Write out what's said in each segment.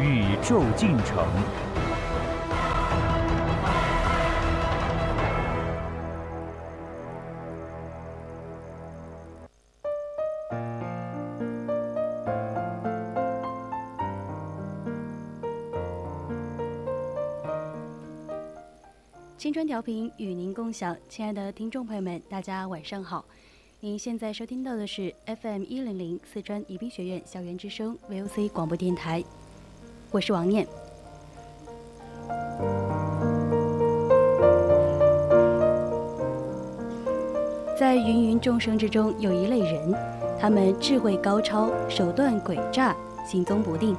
宇宙进程。青春调频与您共享，亲爱的听众朋友们，大家晚上好。您现在收听到的是 FM 一零零四川宜宾学院校园之声 VOC 广播电台，我是王念。在芸芸众生之中，有一类人，他们智慧高超，手段诡诈，行踪不定。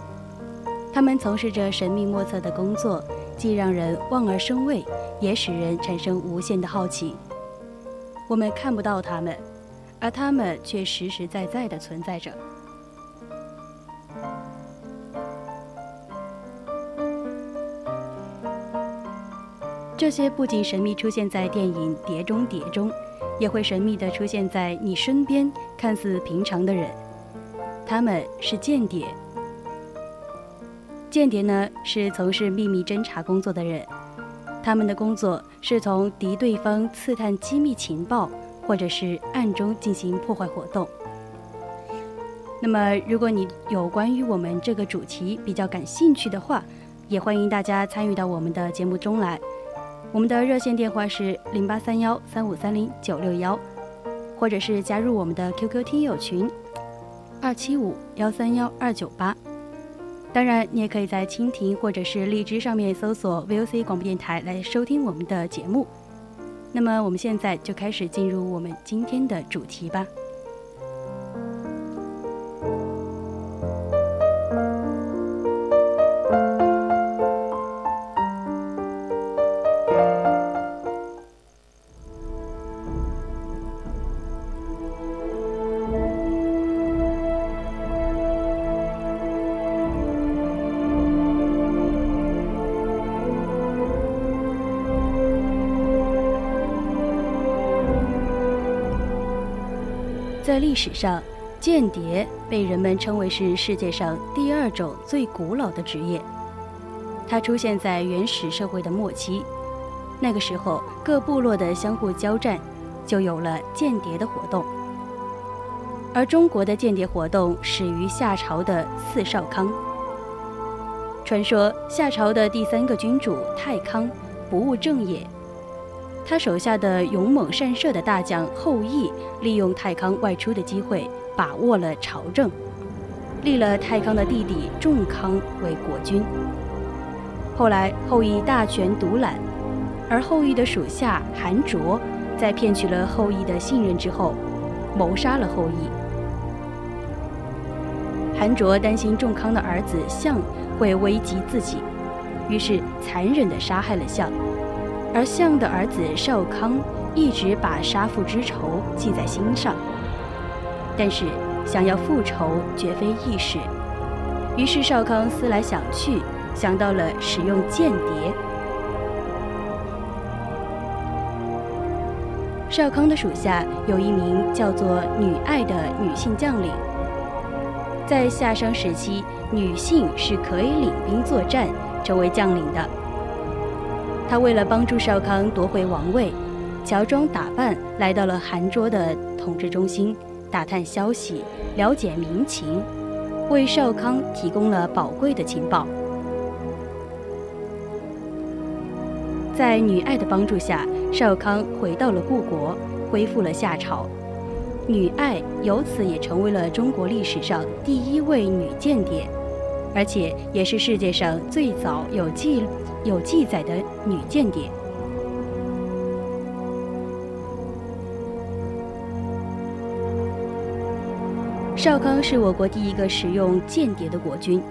他们从事着神秘莫测的工作，既让人望而生畏。也使人产生无限的好奇。我们看不到他们，而他们却实实在在的存在着。这些不仅神秘出现在电影《碟中谍》中，也会神秘的出现在你身边，看似平常的人。他们是间谍。间谍呢，是从事秘密侦查工作的人。他们的工作是从敌对方刺探机密情报，或者是暗中进行破坏活动。那么，如果你有关于我们这个主题比较感兴趣的话，也欢迎大家参与到我们的节目中来。我们的热线电话是零八三幺三五三零九六幺，或者是加入我们的 QQ 听友群二七五幺三幺二九八。当然，你也可以在蜻蜓或者是荔枝上面搜索 VOC 广播电台来收听我们的节目。那么，我们现在就开始进入我们今天的主题吧。在历史上，间谍被人们称为是世界上第二种最古老的职业。它出现在原始社会的末期，那个时候各部落的相互交战，就有了间谍的活动。而中国的间谍活动始于夏朝的四少康。传说夏朝的第三个君主太康不务正业。他手下的勇猛善射的大将后羿，利用太康外出的机会，把握了朝政，立了太康的弟弟仲康为国君。后来后羿大权独揽，而后羿的属下韩卓，在骗取了后羿的信任之后，谋杀了后羿。韩卓担心仲康的儿子象会危及自己，于是残忍地杀害了象。而象的儿子少康一直把杀父之仇记在心上，但是想要复仇绝非易事。于是少康思来想去，想到了使用间谍。少康的属下有一名叫做女爱的女性将领，在夏商时期，女性是可以领兵作战，成为将领的。他为了帮助少康夺回王位，乔装打扮来到了韩卓的统治中心，打探消息，了解民情，为少康提供了宝贵的情报。在女爱的帮助下，少康回到了故国，恢复了夏朝。女爱由此也成为了中国历史上第一位女间谍。而且也是世界上最早有记录有记载的女间谍。少康是我国第一个使用间谍的国君。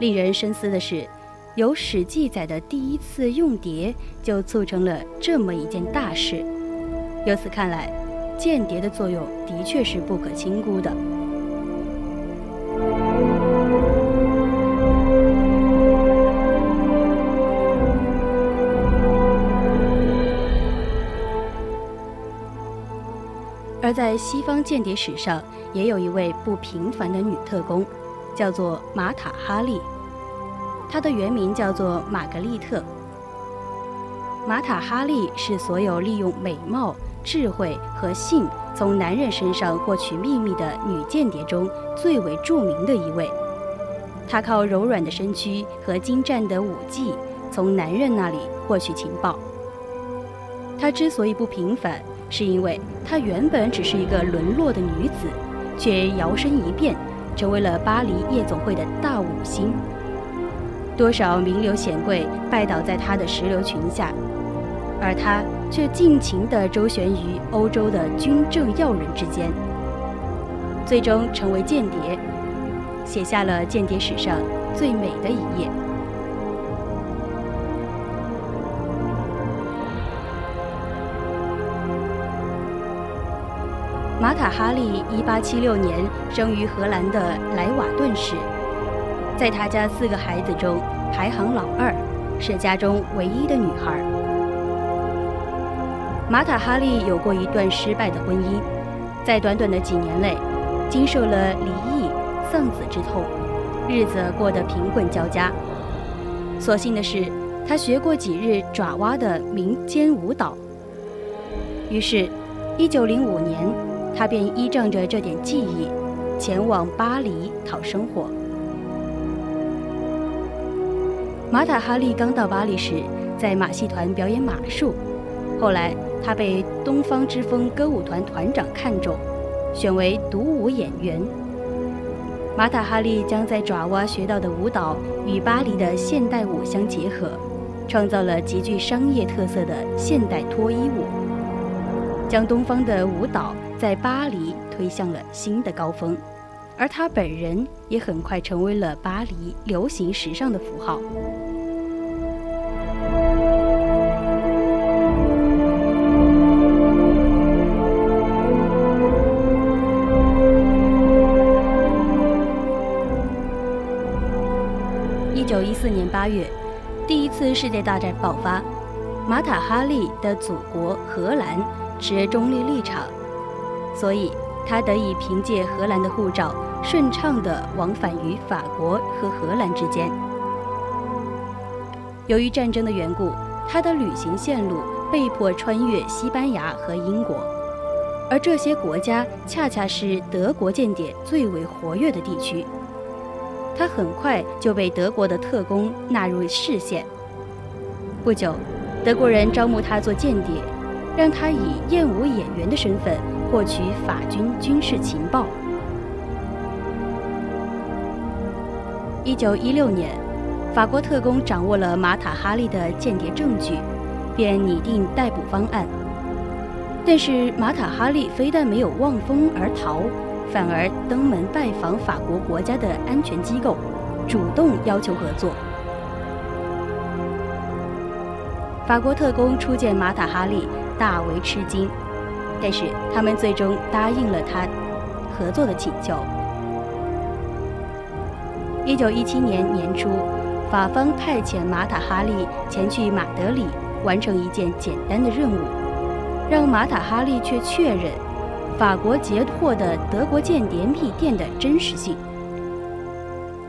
令人深思的是，有史记载的第一次用谍，就促成了这么一件大事。由此看来，间谍的作用的确是不可轻估的。在西方间谍史上，也有一位不平凡的女特工，叫做玛塔·哈利。她的原名叫做玛格丽特。玛塔·哈利是所有利用美貌、智慧和性从男人身上获取秘密的女间谍中最为著名的一位。她靠柔软的身躯和精湛的武技，从男人那里获取情报。她之所以不平凡。是因为她原本只是一个沦落的女子，却摇身一变，成为了巴黎夜总会的大五星。多少名流显贵拜倒在她的石榴裙下，而她却尽情地周旋于欧洲的军政要人之间，最终成为间谍，写下了间谍史上最美的一页。玛塔·哈利1876年生于荷兰的莱瓦顿市，在他家四个孩子中排行老二，是家中唯一的女孩。玛塔·哈利有过一段失败的婚姻，在短短的几年内，经受了离异、丧子之痛，日子过得贫困交加。所幸的是，他学过几日爪哇的民间舞蹈，于是，1905年。他便依仗着这点技艺，前往巴黎讨生活。马塔哈利刚到巴黎时，在马戏团表演马术，后来他被东方之风歌舞团团长看中，选为独舞演员。马塔哈利将在爪哇学到的舞蹈与巴黎的现代舞相结合，创造了极具商业特色的现代脱衣舞，将东方的舞蹈。在巴黎推向了新的高峰，而他本人也很快成为了巴黎流行时尚的符号。一九一四年八月，第一次世界大战爆发，马塔哈利的祖国荷兰持中立立场。所以，他得以凭借荷兰的护照，顺畅地往返于法国和荷兰之间。由于战争的缘故，他的旅行线路被迫穿越西班牙和英国，而这些国家恰恰是德国间谍最为活跃的地区。他很快就被德国的特工纳入视线。不久，德国人招募他做间谍，让他以艳舞演员的身份。获取法军军事情报。一九一六年，法国特工掌握了马塔哈利的间谍证据，便拟定逮捕方案。但是马塔哈利非但没有望风而逃，反而登门拜访法国国家的安全机构，主动要求合作。法国特工初见马塔哈利，大为吃惊。但是他们最终答应了他合作的请求。一九一七年年初，法方派遣马塔哈利前去马德里完成一件简单的任务，让马塔哈利却确认法国截获的德国间谍密电的真实性。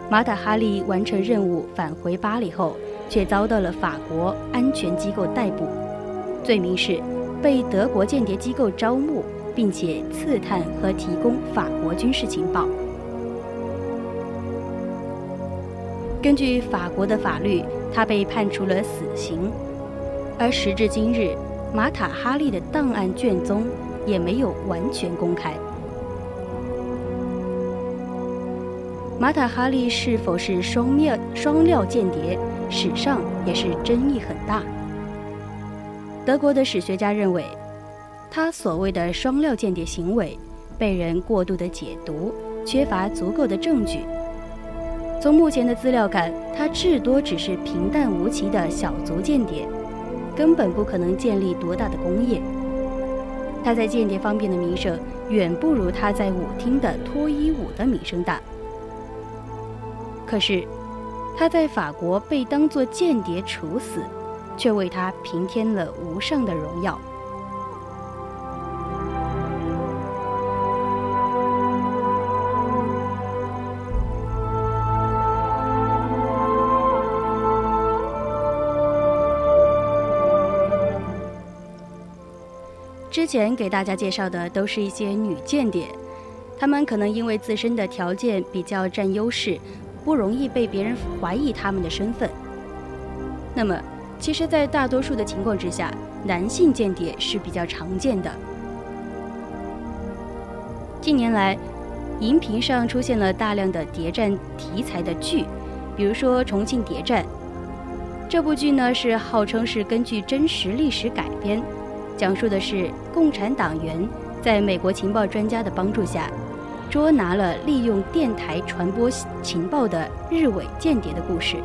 马塔哈利完成任务返回巴黎后，却遭到了法国安全机构逮捕，罪名是。被德国间谍机构招募，并且刺探和提供法国军事情报。根据法国的法律，他被判处了死刑。而时至今日，马塔哈利的档案卷宗也没有完全公开。马塔哈利是否是双面双料间谍，史上也是争议很大。德国的史学家认为，他所谓的双料间谍行为被人过度的解读，缺乏足够的证据。从目前的资料看，他至多只是平淡无奇的小卒间谍，根本不可能建立多大的功业。他在间谍方面的名声远不如他在舞厅的脱衣舞的名声大。可是，他在法国被当作间谍处死，却为他平添了无上的荣耀。之前给大家介绍的都是一些女间谍，她们可能因为自身的条件比较占优势，不容易被别人怀疑她们的身份。那么，其实，在大多数的情况之下，男性间谍是比较常见的。近年来，荧屏上出现了大量的谍战题材的剧，比如说《重庆谍战》。这部剧呢，是号称是根据真实历史改编。讲述的是共产党员在美国情报专家的帮助下，捉拿了利用电台传播情报的日伪间谍的故事。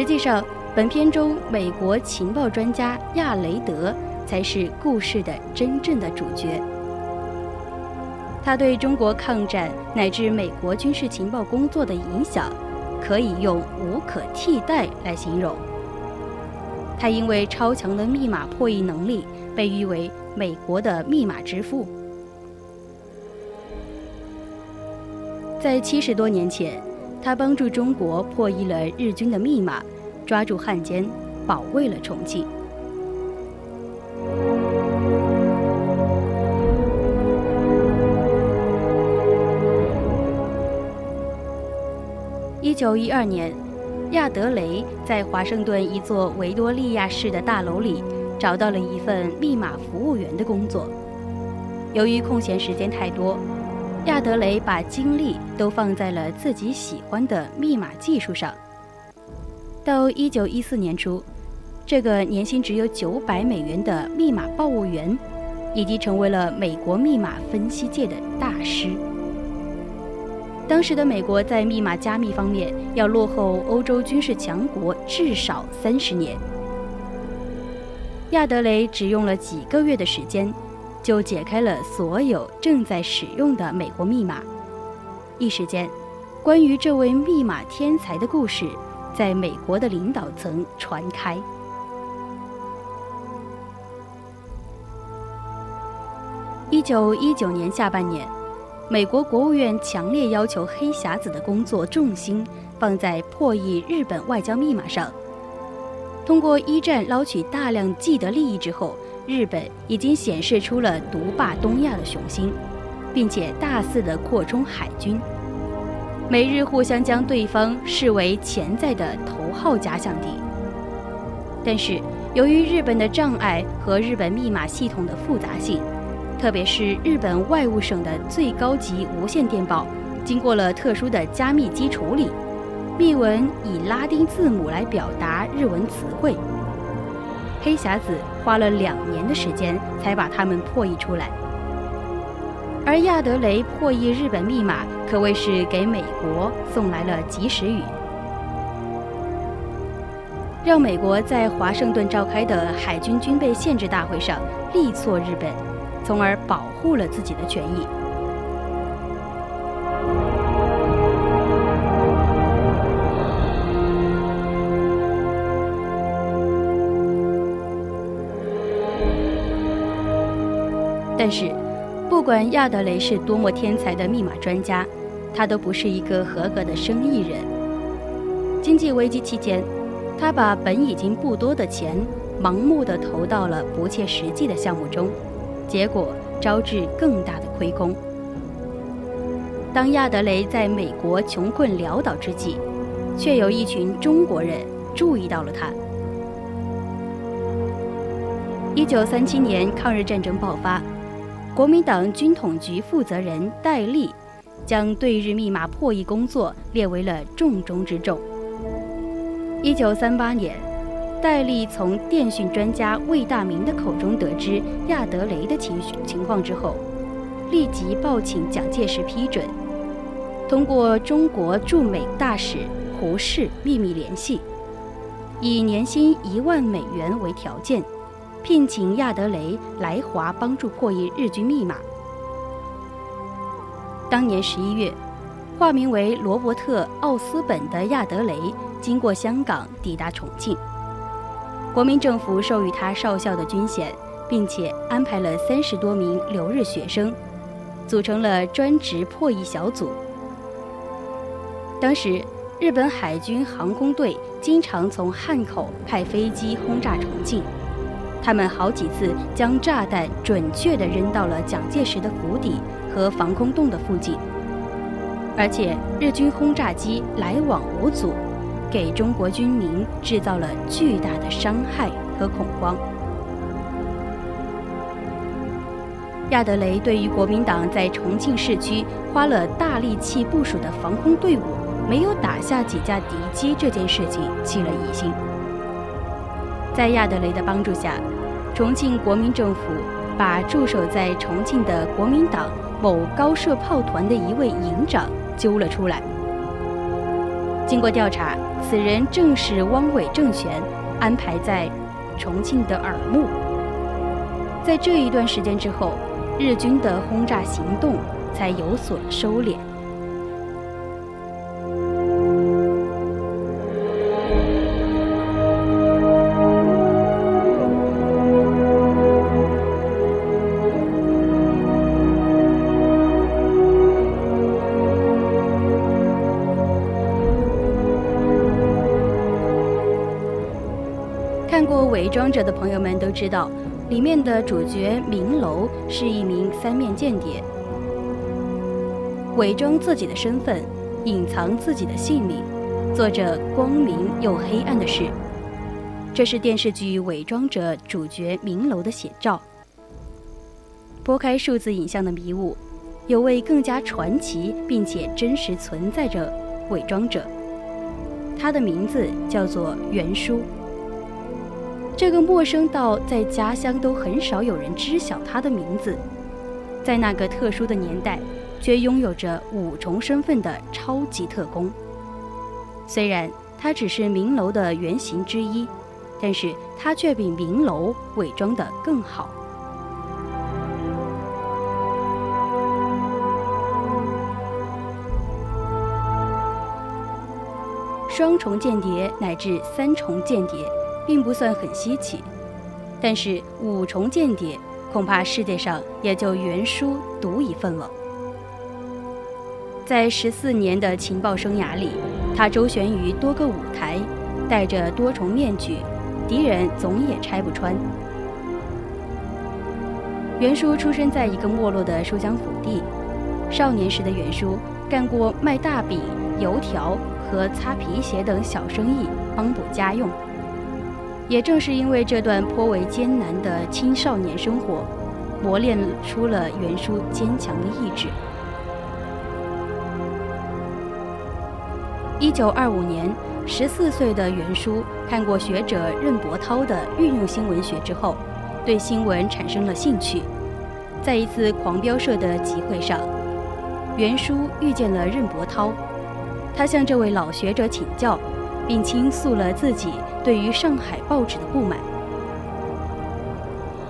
实际上，本片中美国情报专家亚雷德才是故事的真正的主角。他对中国抗战乃至美国军事情报工作的影响，可以用无可替代来形容。他因为超强的密码破译能力，被誉为美国的密码之父。在七十多年前，他帮助中国破译了日军的密码，抓住汉奸，保卫了重庆。一九一二年。亚德雷在华盛顿一座维多利亚式的大楼里找到了一份密码服务员的工作。由于空闲时间太多，亚德雷把精力都放在了自己喜欢的密码技术上。到1914年初，这个年薪只有900美元的密码报务员，已经成为了美国密码分析界的大师。当时的美国在密码加密方面要落后欧洲军事强国至少三十年。亚德雷只用了几个月的时间，就解开了所有正在使用的美国密码。一时间，关于这位密码天才的故事在美国的领导层传开。一九一九年下半年。美国国务院强烈要求黑匣子的工作重心放在破译日本外交密码上。通过一战捞取大量既得利益之后，日本已经显示出了独霸东亚的雄心，并且大肆的扩充海军。美日互相将对方视为潜在的头号假想敌。但是，由于日本的障碍和日本密码系统的复杂性。特别是日本外务省的最高级无线电报，经过了特殊的加密机处理，密文以拉丁字母来表达日文词汇。黑匣子花了两年的时间才把它们破译出来，而亚德雷破译日本密码可谓是给美国送来了及时雨，让美国在华盛顿召开的海军军备限制大会上力挫日本。从而保护了自己的权益。但是，不管亚德雷是多么天才的密码专家，他都不是一个合格的生意人。经济危机期间，他把本已经不多的钱盲目的投到了不切实际的项目中。结果招致更大的亏空。当亚德雷在美国穷困潦倒之际，却有一群中国人注意到了他。一九三七年抗日战争爆发，国民党军统局负责人戴笠将对日密码破译工作列为了重中之重。一九三八年。戴笠从电讯专家魏大明的口中得知亚德雷的情情况之后，立即报请蒋介石批准。通过中国驻美大使胡适秘密联系，以年薪一万美元为条件，聘请亚德雷来华帮助破译日军密码。当年十一月，化名为罗伯特·奥斯本的亚德雷经过香港抵达重庆，国民政府授予他少校的军衔，并且安排了三十多名留日学生，组成了专职破译小组。当时，日本海军航空队经常从汉口派飞机轰炸重庆，他们好几次将炸弹准确地扔到了蒋介石的府邸。和防空洞的附近，而且日军轰炸机来往无阻，给中国军民制造了巨大的伤害和恐慌。亚德雷对于国民党在重庆市区花了大力气部署的防空队伍没有打下几架敌机这件事情起了疑心。在亚德雷的帮助下，重庆国民政府把驻守在重庆的国民党。某高射炮团的一位营长揪了出来。经过调查，此人正是汪伪政权安排在重庆的耳目。在这一段时间之后，日军的轰炸行动才有所收敛。伪装者的朋友们都知道，里面的主角明楼是一名三面间谍，伪装自己的身份，隐藏自己的姓名，做着光明又黑暗的事。这是电视剧《伪装者》主角明楼的写照。拨开数字影像的迷雾，有位更加传奇并且真实存在着伪装者，他的名字叫做袁叔。这个陌生到在家乡都很少有人知晓他的名字，在那个特殊的年代，却拥有着五重身份的超级特工。虽然他只是明楼的原型之一，但是他却比明楼伪装的更好。双重间谍乃至三重间谍。并不算很稀奇，但是五重间谍恐怕世界上也就袁叔独一份了。在十四年的情报生涯里，他周旋于多个舞台，戴着多重面具，敌人总也拆不穿。袁叔出生在一个没落的书香府邸，少年时的袁叔干过卖大饼、油条和擦皮鞋等小生意，帮补家用。也正是因为这段颇为艰难的青少年生活，磨练出了袁叔坚强的意志。一九二五年，十四岁的袁叔看过学者任伯涛的运用新闻学之后，对新闻产生了兴趣。在一次狂飙社的集会上，袁叔遇见了任伯涛，他向这位老学者请教。并倾诉了自己对于上海报纸的不满。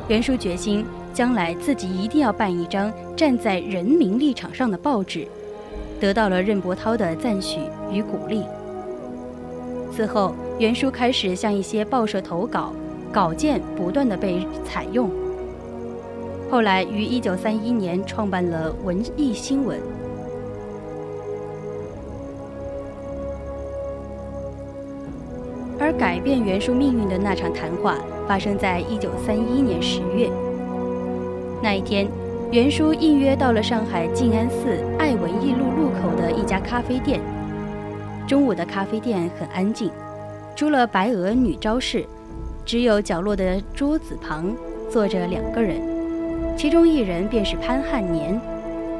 袁叔决心，将来自己一定要办一张站在人民立场上的报纸，得到了任伯涛的赞许与鼓励。此后，袁叔开始向一些报社投稿，稿件不断的被采用。后来于1931年创办了《文艺新闻》。改变袁叔命运的那场谈话发生在一九三一年十月。那一天，袁叔应约到了上海静安寺爱文艺路路口的一家咖啡店。中午的咖啡店很安静，除了白俄女招式，只有角落的桌子旁坐着两个人，其中一人便是潘汉年，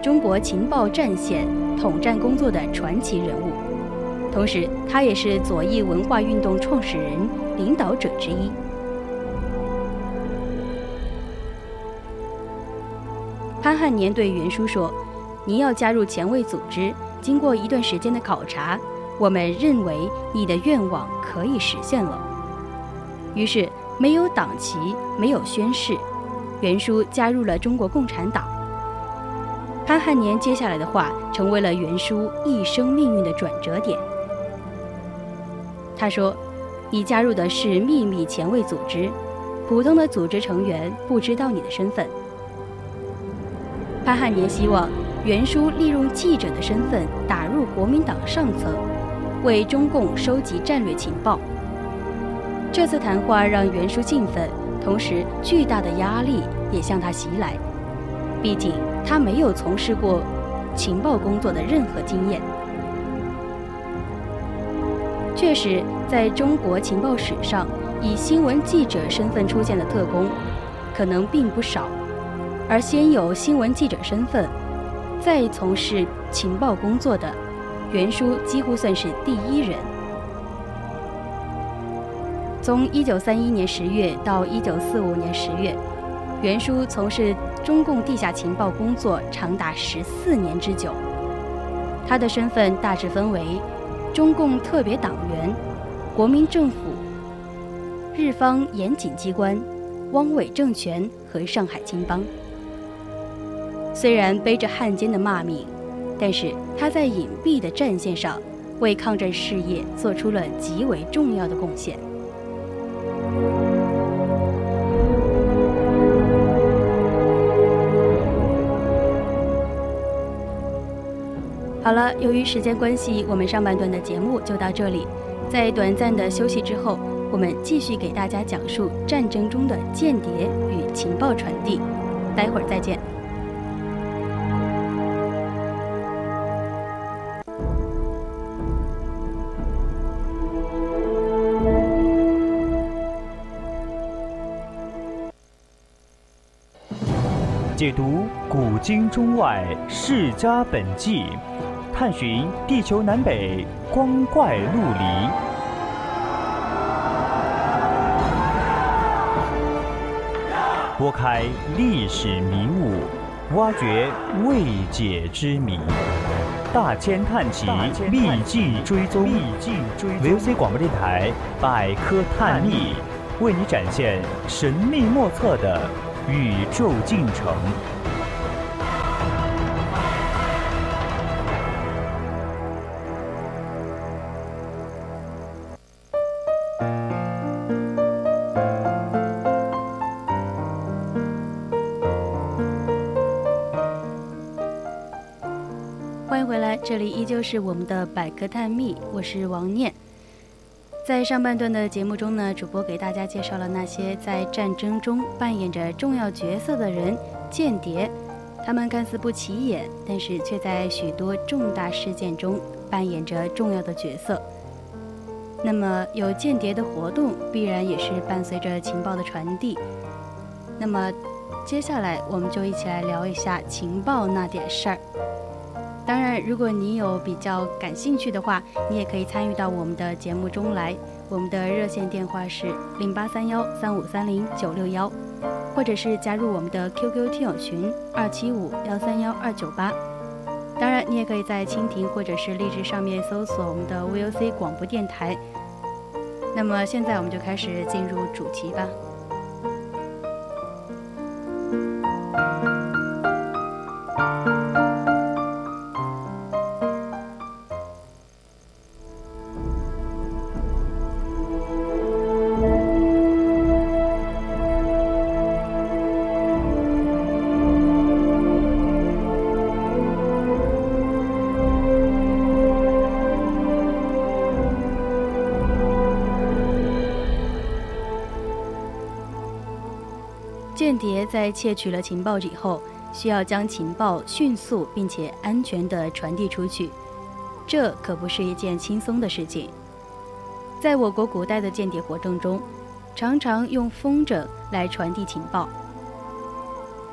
中国情报战线统战工作的传奇人物。同时，他也是左翼文化运动创始人、领导者之一。潘汉年对袁叔说：“您要加入前卫组织，经过一段时间的考察，我们认为你的愿望可以实现了。于是，没有党旗，没有宣誓，袁叔加入了中国共产党。潘汉年接下来的话，成为了袁叔一生命运的转折点。他说：“你加入的是秘密前卫组织，普通的组织成员不知道你的身份。”潘汉年希望袁叔利用记者的身份打入国民党上层，为中共收集战略情报。这次谈话让袁叔兴奋，同时巨大的压力也向他袭来。毕竟他没有从事过情报工作的任何经验。确实，在中国情报史上，以新闻记者身份出现的特工，可能并不少。而先有新闻记者身份，再从事情报工作的，袁叔几乎算是第一人。从1931年10月到1945年10月，袁叔从事中共地下情报工作长达14年之久。他的身份大致分为。中共特别党员、国民政府、日方严谨机关、汪伪政权和上海青帮。虽然背着汉奸的骂名，但是他在隐蔽的战线上，为抗战事业做出了极为重要的贡献。好了，由于时间关系，我们上半段的节目就到这里。在短暂的休息之后，我们继续给大家讲述战争中的间谍与情报传递。待会儿再见。解读古今中外世家本纪。探寻地球南北光怪陆离，拨开历史迷雾，挖掘未解之谜。大千探奇，秘境追踪。VOC 广播电台百科探秘，为你展现神秘莫测的宇宙进程。依旧是我们的百科探秘，我是王念。在上半段的节目中呢，主播给大家介绍了那些在战争中扮演着重要角色的人——间谍。他们看似不起眼，但是却在许多重大事件中扮演着重要的角色。那么，有间谍的活动，必然也是伴随着情报的传递。那么，接下来我们就一起来聊一下情报那点事儿。当然，如果你有比较感兴趣的话，你也可以参与到我们的节目中来。我们的热线电话是零八三幺三五三零九六幺，或者是加入我们的 QQ 听友群二七五幺三幺二九八。当然，你也可以在蜻蜓或者是荔枝上面搜索我们的 VOC 广播电台。那么现在我们就开始进入主题吧。在窃取了情报以后，需要将情报迅速并且安全地传递出去，这可不是一件轻松的事情。在我国古代的间谍活动中，常常用风筝来传递情报。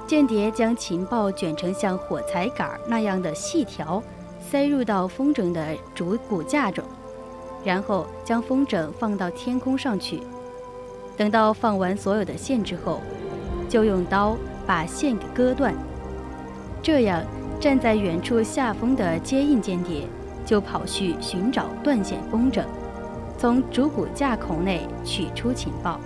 间谍将情报卷成像火柴杆那样的细条，塞入到风筝的主骨架中，然后将风筝放到天空上去。等到放完所有的线之后，就用刀把线给割断，这样站在远处下风的接应间谍，就跑去寻找断线风筝，从主骨架孔内取出情报。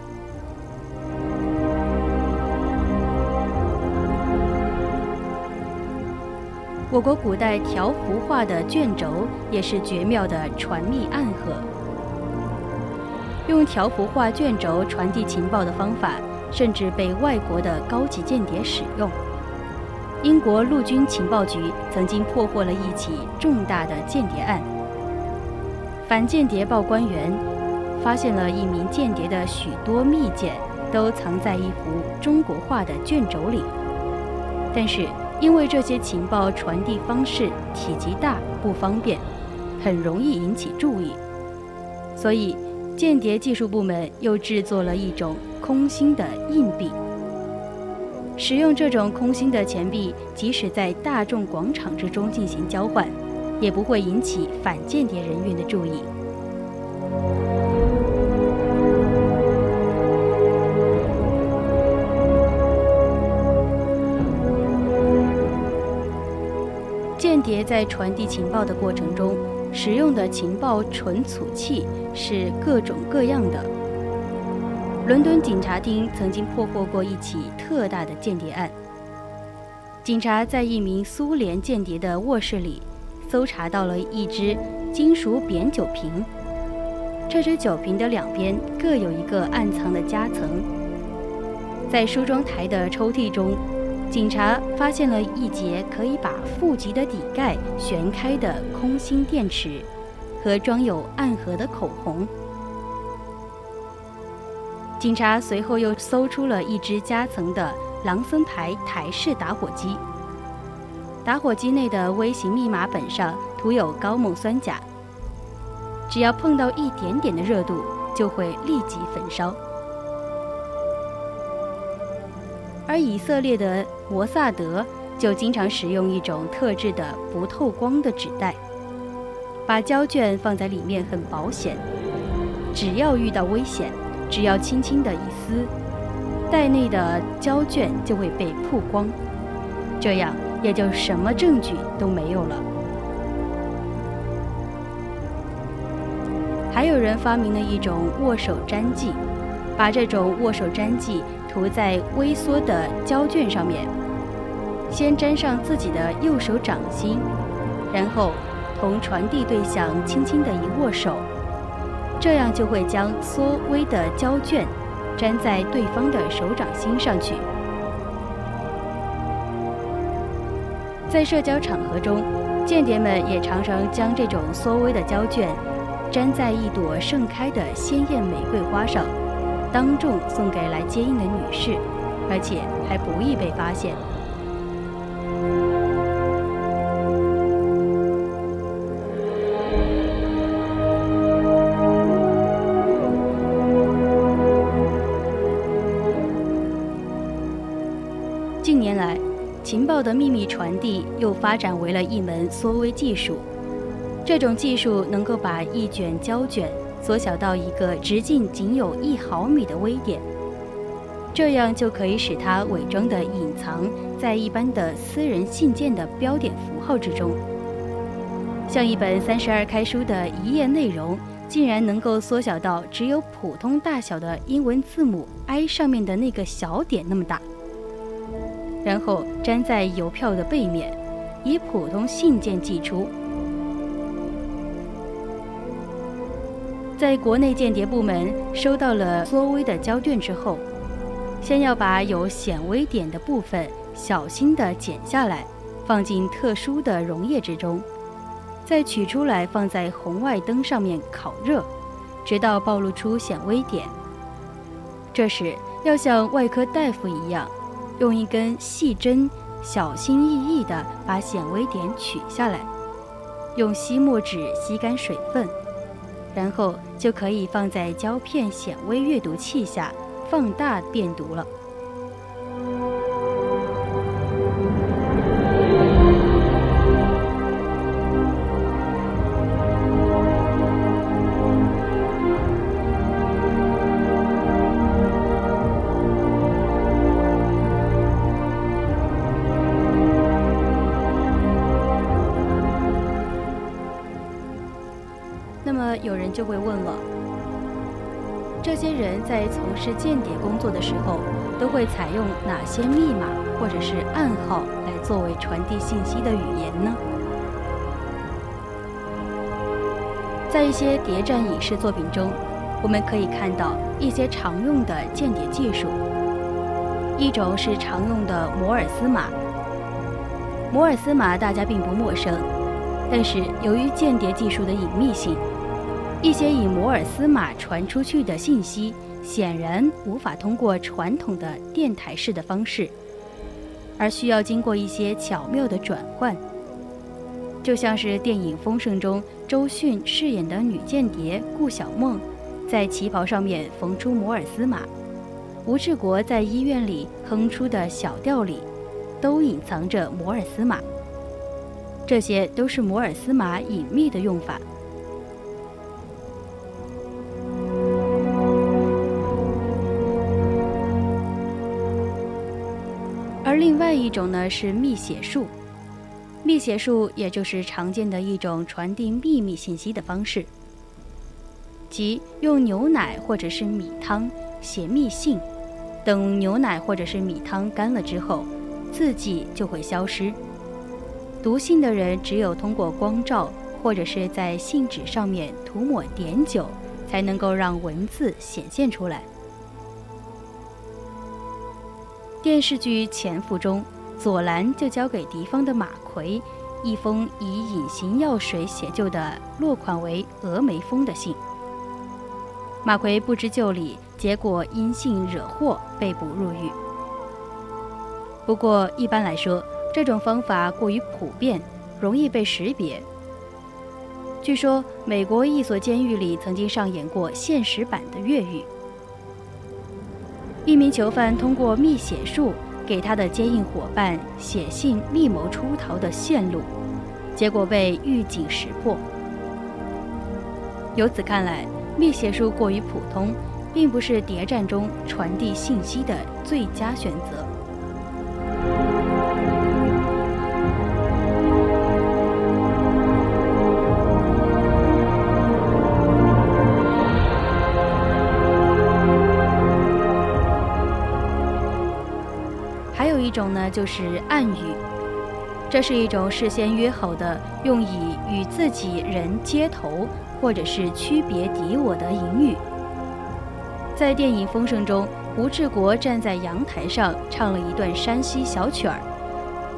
我国古代条幅画的卷轴也是绝妙的传密暗合。用条幅画卷轴传递情报的方法，甚至被外国的高级间谍使用。英国陆军情报局曾经破获了一起重大的间谍案，反间谍报官员发现了一名间谍的许多密件都藏在一幅中国画的卷轴里，但是。因为这些情报传递方式体积大不方便，很容易引起注意，所以间谍技术部门又制作了一种空心的硬币。使用这种空心的钱币，即使在大众广场之中进行交换，也不会引起反间谍人员的注意。间谍在传递情报的过程中，使用的情报存储器是各种各样的。伦敦警察厅曾经破获过一起特大的间谍案。警察在一名苏联间谍的卧室里，搜查到了一只金属扁酒瓶。这只酒瓶的两边各有一个暗藏的夹层，在梳妆台的抽屉中。警察发现了一节可以把负极的底盖旋开的空心电池，和装有暗盒的口红。警察随后又搜出了一只夹层的朗森牌台式打火机，打火机内的微型密码本上涂有高锰酸钾，只要碰到一点点的热度，就会立即焚烧。而以色列的摩萨德就经常使用一种特制的不透光的纸袋，把胶卷放在里面很保险。只要遇到危险，只要轻轻的一撕，袋内的胶卷就会被曝光，这样也就什么证据都没有了。还有人发明了一种握手粘剂，把这种握手粘剂。涂在微缩的胶卷上面，先粘上自己的右手掌心，然后同传递对象轻轻的一握手，这样就会将缩微的胶卷粘在对方的手掌心上去。在社交场合中，间谍们也常常将这种缩微的胶卷粘在一朵盛开的鲜艳玫瑰花上。当众送给来接应的女士，而且还不易被发现。的秘密传递又发展为了一门缩微技术。这种技术能够把一卷胶卷。缩小到一个直径仅有一毫米的微点，这样就可以使它伪装的隐藏在一般的私人信件的标点符号之中。像一本三十二开书的一页内容，竟然能够缩小到只有普通大小的英文字母 I 上面的那个小点那么大，然后粘在邮票的背面，以普通信件寄出。在国内间谍部门收到了缩微的胶卷之后，先要把有显微点的部分小心地剪下来，放进特殊的溶液之中，再取出来放在红外灯上面烤热，直到暴露出显微点。这时要像外科大夫一样，用一根细针小心翼翼地把显微点取下来，用吸墨纸吸干水分。然后就可以放在胶片显微阅读器下放大变读了。是间谍工作的时候，都会采用哪些密码或者是暗号来作为传递信息的语言呢？在一些谍战影视作品中，我们可以看到一些常用的间谍技术。一种是常用的摩尔斯码。摩尔斯码大家并不陌生，但是由于间谍技术的隐秘性，一些以摩尔斯码传出去的信息显然无法通过传统的电台式的方式，而需要经过一些巧妙的转换。就像是电影《风声》中周迅饰演的女间谍顾小梦，在旗袍上面缝出摩尔斯码；吴志国在医院里哼出的小调里，都隐藏着摩尔斯码。这些都是摩尔斯码隐秘的用法。另外一种呢，是密写术。密写术也就是常见的一种传递秘密信息的方式，即用牛奶或者是米汤写密信，等牛奶或者是米汤干了之后，字迹就会消失。读信的人只有通过光照或者是在信纸上面涂抹碘酒，才能够让文字显现出来。电视剧《潜伏》中。左蓝就交给敌方的马奎一封以隐形药水写就的落款为“峨眉峰”的信。马奎不知就里，结果因信惹祸被捕入狱。不过一般来说，这种方法过于普遍，容易被识别。据说美国一所监狱里曾经上演过现实版的越狱，一名囚犯通过密写术。给他的接应伙伴写信密谋出逃的线路，结果被狱警识破。由此看来，密写术过于普通，并不是谍战中传递信息的最佳选择。一种呢，就是暗语，这是一种事先约好的，用以与自己人接头或者是区别敌我的隐语。在电影《风声》中，吴志国站在阳台上唱了一段山西小曲儿，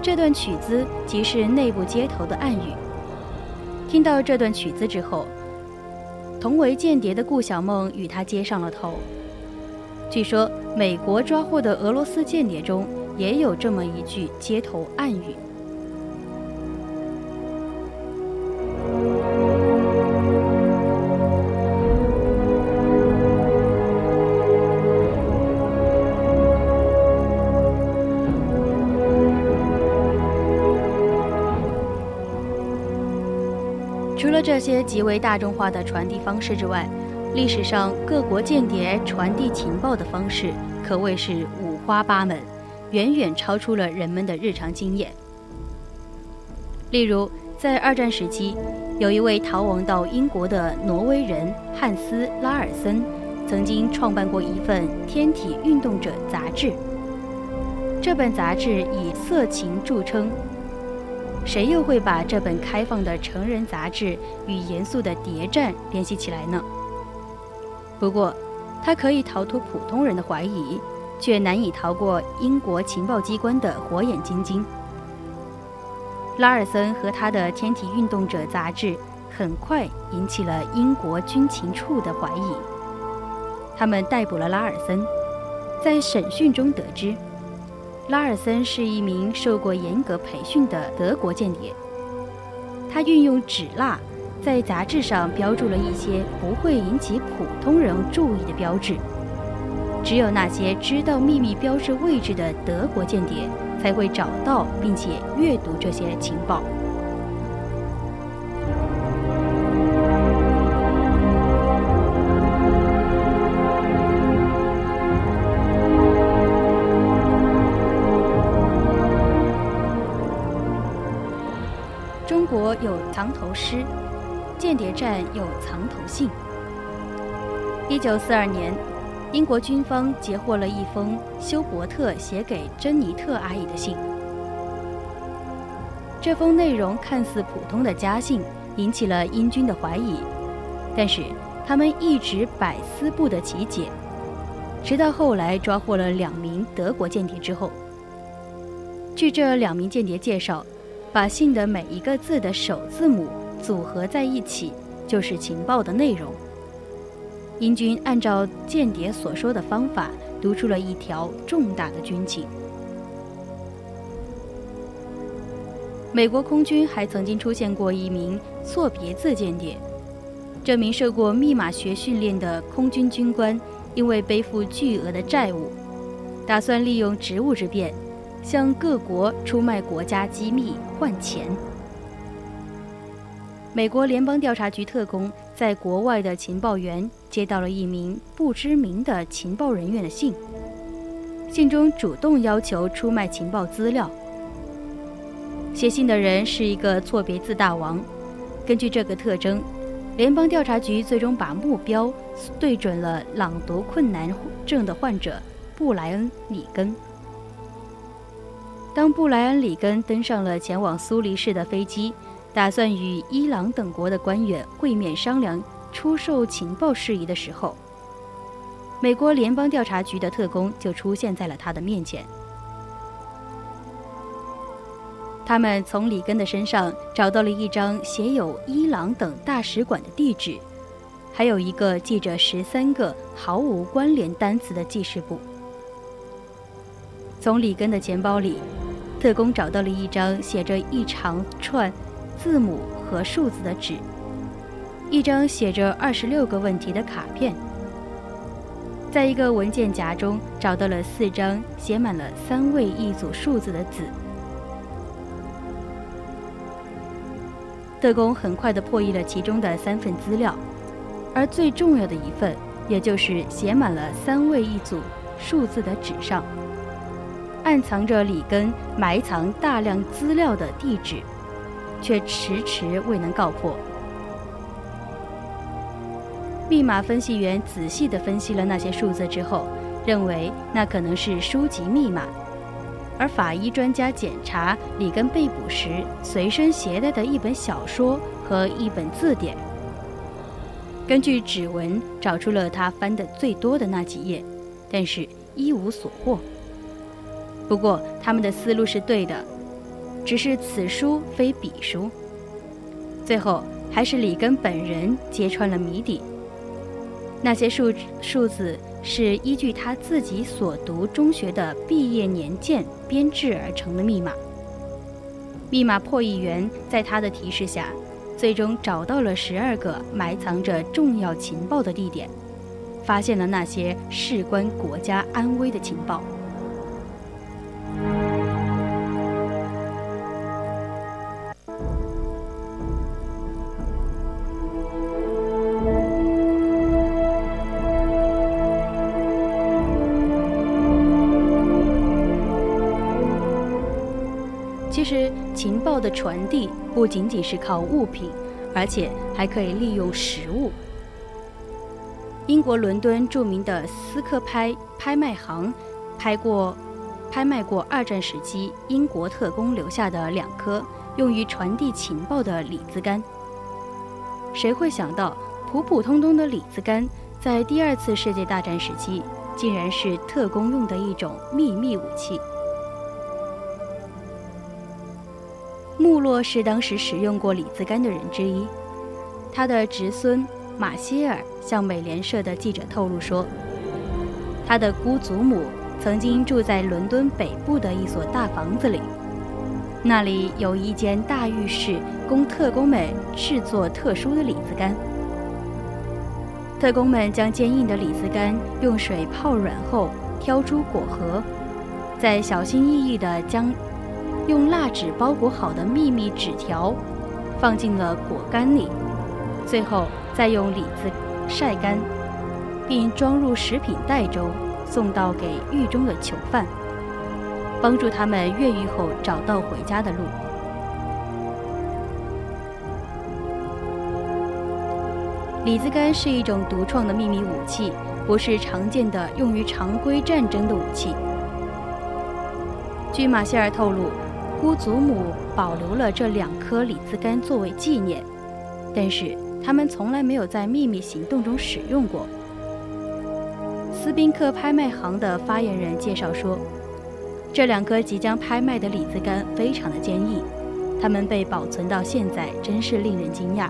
这段曲子即是内部接头的暗语。听到这段曲子之后，同为间谍的顾小梦与他接上了头。据说，美国抓获的俄罗斯间谍中。也有这么一句街头暗语。除了这些极为大众化的传递方式之外，历史上各国间谍传递情报的方式可谓是五花八门。远远超出了人们的日常经验。例如，在二战时期，有一位逃亡到英国的挪威人汉斯·拉尔森，曾经创办过一份《天体运动者》杂志。这本杂志以色情著称，谁又会把这本开放的成人杂志与严肃的谍战联系起来呢？不过，他可以逃脱普通人的怀疑。却难以逃过英国情报机关的火眼金睛。拉尔森和他的《天体运动者》杂志很快引起了英国军情处的怀疑。他们逮捕了拉尔森，在审讯中得知，拉尔森是一名受过严格培训的德国间谍。他运用纸蜡在杂志上标注了一些不会引起普通人注意的标志。只有那些知道秘密标志位置的德国间谍才会找到并且阅读这些情报。中国有藏头诗，间谍战有藏头信。一九四二年，英国军方截获了一封休伯特写给珍妮特阿姨的信。这封内容看似普通的家信，引起了英军的怀疑，但是他们一直百思不得其解。直到后来抓获了两名德国间谍之后，据这两名间谍介绍，把信的每一个字的首字母组合在一起，就是情报的内容。英军按照间谍所说的方法，读出了一条重大的军情。美国空军还曾经出现过一名错别字间谍，这名受过密码学训练的空军军官。因为背负巨额的债务，打算利用职务之便，向各国出卖国家机密换钱。美国联邦调查局特工在国外的情报员接到了一名不知名的情报人员的信，信中主动要求出卖情报资料。写信的人是一个错别字大王，根据这个特征。联邦调查局最终把目标对准了朗读困难症的患者布莱恩·里根。当布莱恩·里根登上了前往苏黎世的飞机，打算与伊朗等国的官员会面商量出售情报事宜的时候，美国联邦调查局的特工就出现在了他的面前。他们从里根的身上找到了一张写有伊朗等大使馆的地址，还有一个记着十三个毫无关联单词的记事簿。从里根的钱包里，特工找到了一张写着一长串字母和数字的纸，一张写着二十六个问题的卡片，在一个文件夹中找到了四张写满了三位一组数字的纸。特工很快地破译了其中的三份资料，而最重要的一份，也就是写满了三位一组数字的纸上，暗藏着里根埋藏大量资料的地址，却迟迟未能告破。密码分析员仔细地分析了那些数字之后，认为那可能是书籍密码。而法医专家检查里根被捕时随身携带的一本小说和一本字典，根据指纹找出了他翻的最多的那几页，但是一无所获。不过他们的思路是对的，只是此书非彼书。最后还是里根本人揭穿了谜底，那些数数字。是依据他自己所读中学的毕业年鉴编制而成的密码。密码破译员在他的提示下，最终找到了十二个埋藏着重要情报的地点，发现了那些事关国家安危的情报。传递不仅仅是靠物品，而且还可以利用实物。英国伦敦著名的斯克拍拍卖行，拍过、拍卖过二战时期英国特工留下的两颗用于传递情报的李子杆。谁会想到，普普通通的李子杆，在第二次世界大战时期，竟然是特工用的一种秘密武器？穆洛是当时使用过李子干的人之一，他的侄孙马歇尔向美联社的记者透露说，他的姑祖母曾经住在伦敦北部的一所大房子里，那里有一间大浴室，供特工们制作特殊的李子干。特工们将坚硬的李子干用水泡软后，挑出果核，再小心翼翼地将。用蜡纸包裹好的秘密纸条，放进了果干里，最后再用李子晒干，并装入食品袋中，送到给狱中的囚犯，帮助他们越狱后找到回家的路。李子干是一种独创的秘密武器，不是常见的用于常规战争的武器。据马歇尔透露，姑祖母保留了这两颗李子干作为纪念，但是他们从来没有在秘密行动中使用过。斯宾克拍卖行的发言人介绍说，这两颗即将拍卖的李子干非常的坚硬，它们被保存到现在真是令人惊讶，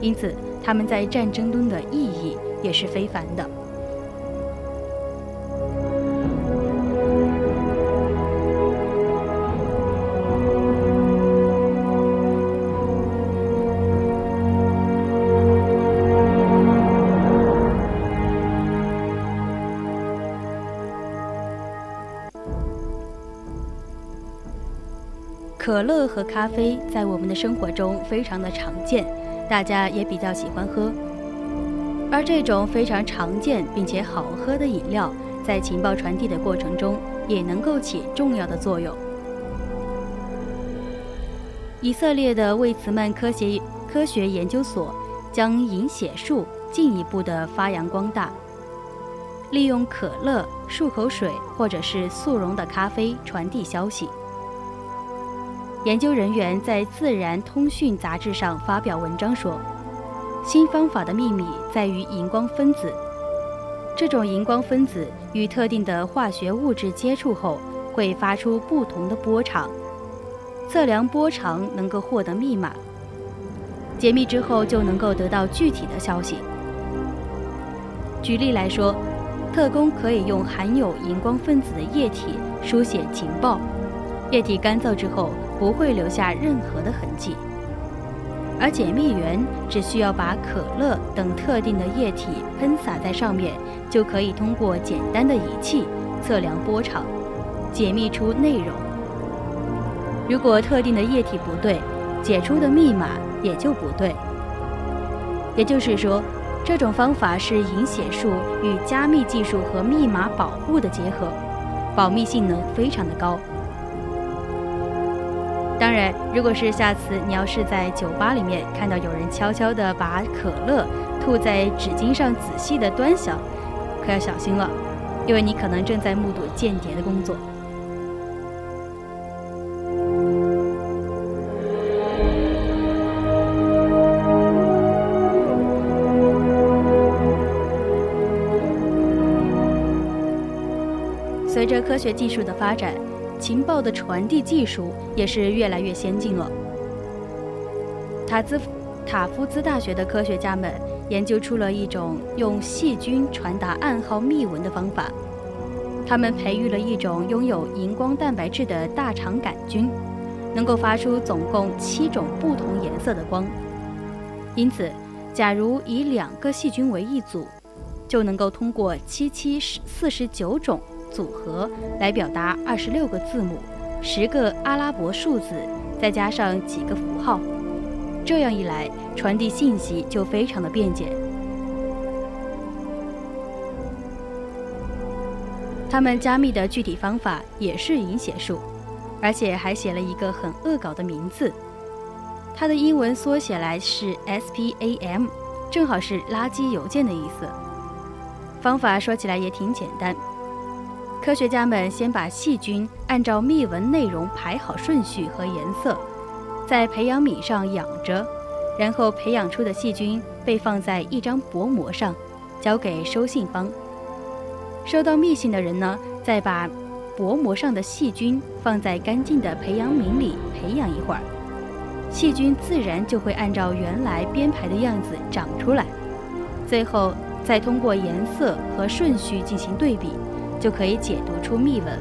因此。他们在战争中的意义也是非凡的。可乐和咖啡在我们的生活中非常的常见。大家也比较喜欢喝，而这种非常常见并且好喝的饮料，在情报传递的过程中也能够起重要的作用。以色列的魏茨曼科学科学研究所将饮血术进一步的发扬光大，利用可乐、漱口水或者是速溶的咖啡传递消息。研究人员在《自然通讯》杂志上发表文章说，新方法的秘密在于荧光分子。这种荧光分子与特定的化学物质接触后，会发出不同的波长。测量波长能够获得密码。解密之后就能够得到具体的消息。举例来说，特工可以用含有荧光分子的液体书写情报。液体干燥之后不会留下任何的痕迹，而解密员只需要把可乐等特定的液体喷洒在上面，就可以通过简单的仪器测量波长，解密出内容。如果特定的液体不对，解出的密码也就不对。也就是说，这种方法是隐血术与加密技术和密码保护的结合，保密性能非常的高。当然，如果是下次你要是在酒吧里面看到有人悄悄地把可乐吐在纸巾上，仔细地端详，可要小心了，因为你可能正在目睹间谍的工作。随着科学技术的发展。情报的传递技术也是越来越先进了。塔兹塔夫兹大学的科学家们研究出了一种用细菌传达暗号密文的方法。他们培育了一种拥有荧光蛋白质的大肠杆菌，能够发出总共七种不同颜色的光。因此，假如以两个细菌为一组，就能够通过七七四十九种。组合来表达二十六个字母、十个阿拉伯数字，再加上几个符号，这样一来，传递信息就非常的便捷。他们加密的具体方法也是隐写术，而且还写了一个很恶搞的名字，它的英文缩写来是 SPAM，正好是垃圾邮件的意思。方法说起来也挺简单。科学家们先把细菌按照密文内容排好顺序和颜色，在培养皿上养着，然后培养出的细菌被放在一张薄膜上，交给收信方。收到密信的人呢，再把薄膜上的细菌放在干净的培养皿里培养一会儿，细菌自然就会按照原来编排的样子长出来。最后再通过颜色和顺序进行对比。就可以解读出密文，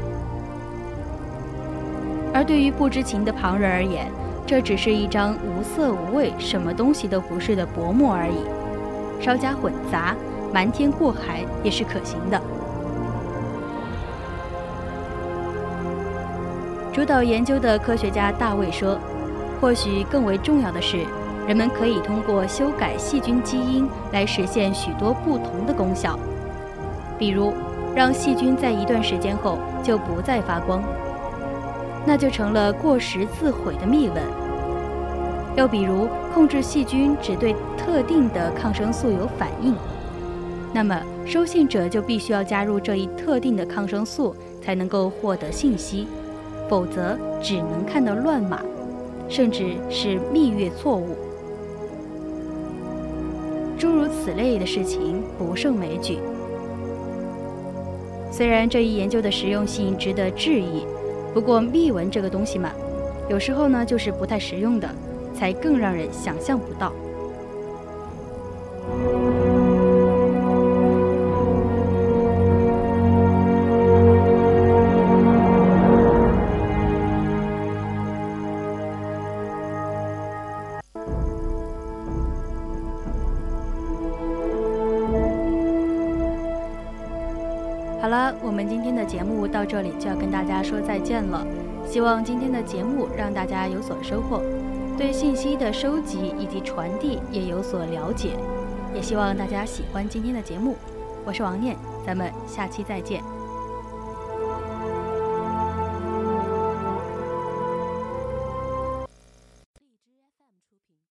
而对于不知情的旁人而言，这只是一张无色无味、什么东西都不是的薄膜而已。稍加混杂，瞒天过海也是可行的。主导研究的科学家大卫说：“或许更为重要的是，人们可以通过修改细菌基因来实现许多不同的功效，比如。”让细菌在一段时间后就不再发光，那就成了过时自毁的密文。又比如控制细菌只对特定的抗生素有反应，那么收信者就必须要加入这一特定的抗生素才能够获得信息，否则只能看到乱码，甚至是密阅错误。诸如此类的事情不胜枚举。虽然这一研究的实用性值得质疑，不过密文这个东西嘛，有时候呢就是不太实用的。才更让人想象不到。再见了。希望今天的节目让大家有所收获。对信息的收集以及传递也有所了解，也希望大家喜欢今天的节目。我是王念，咱们下期再见。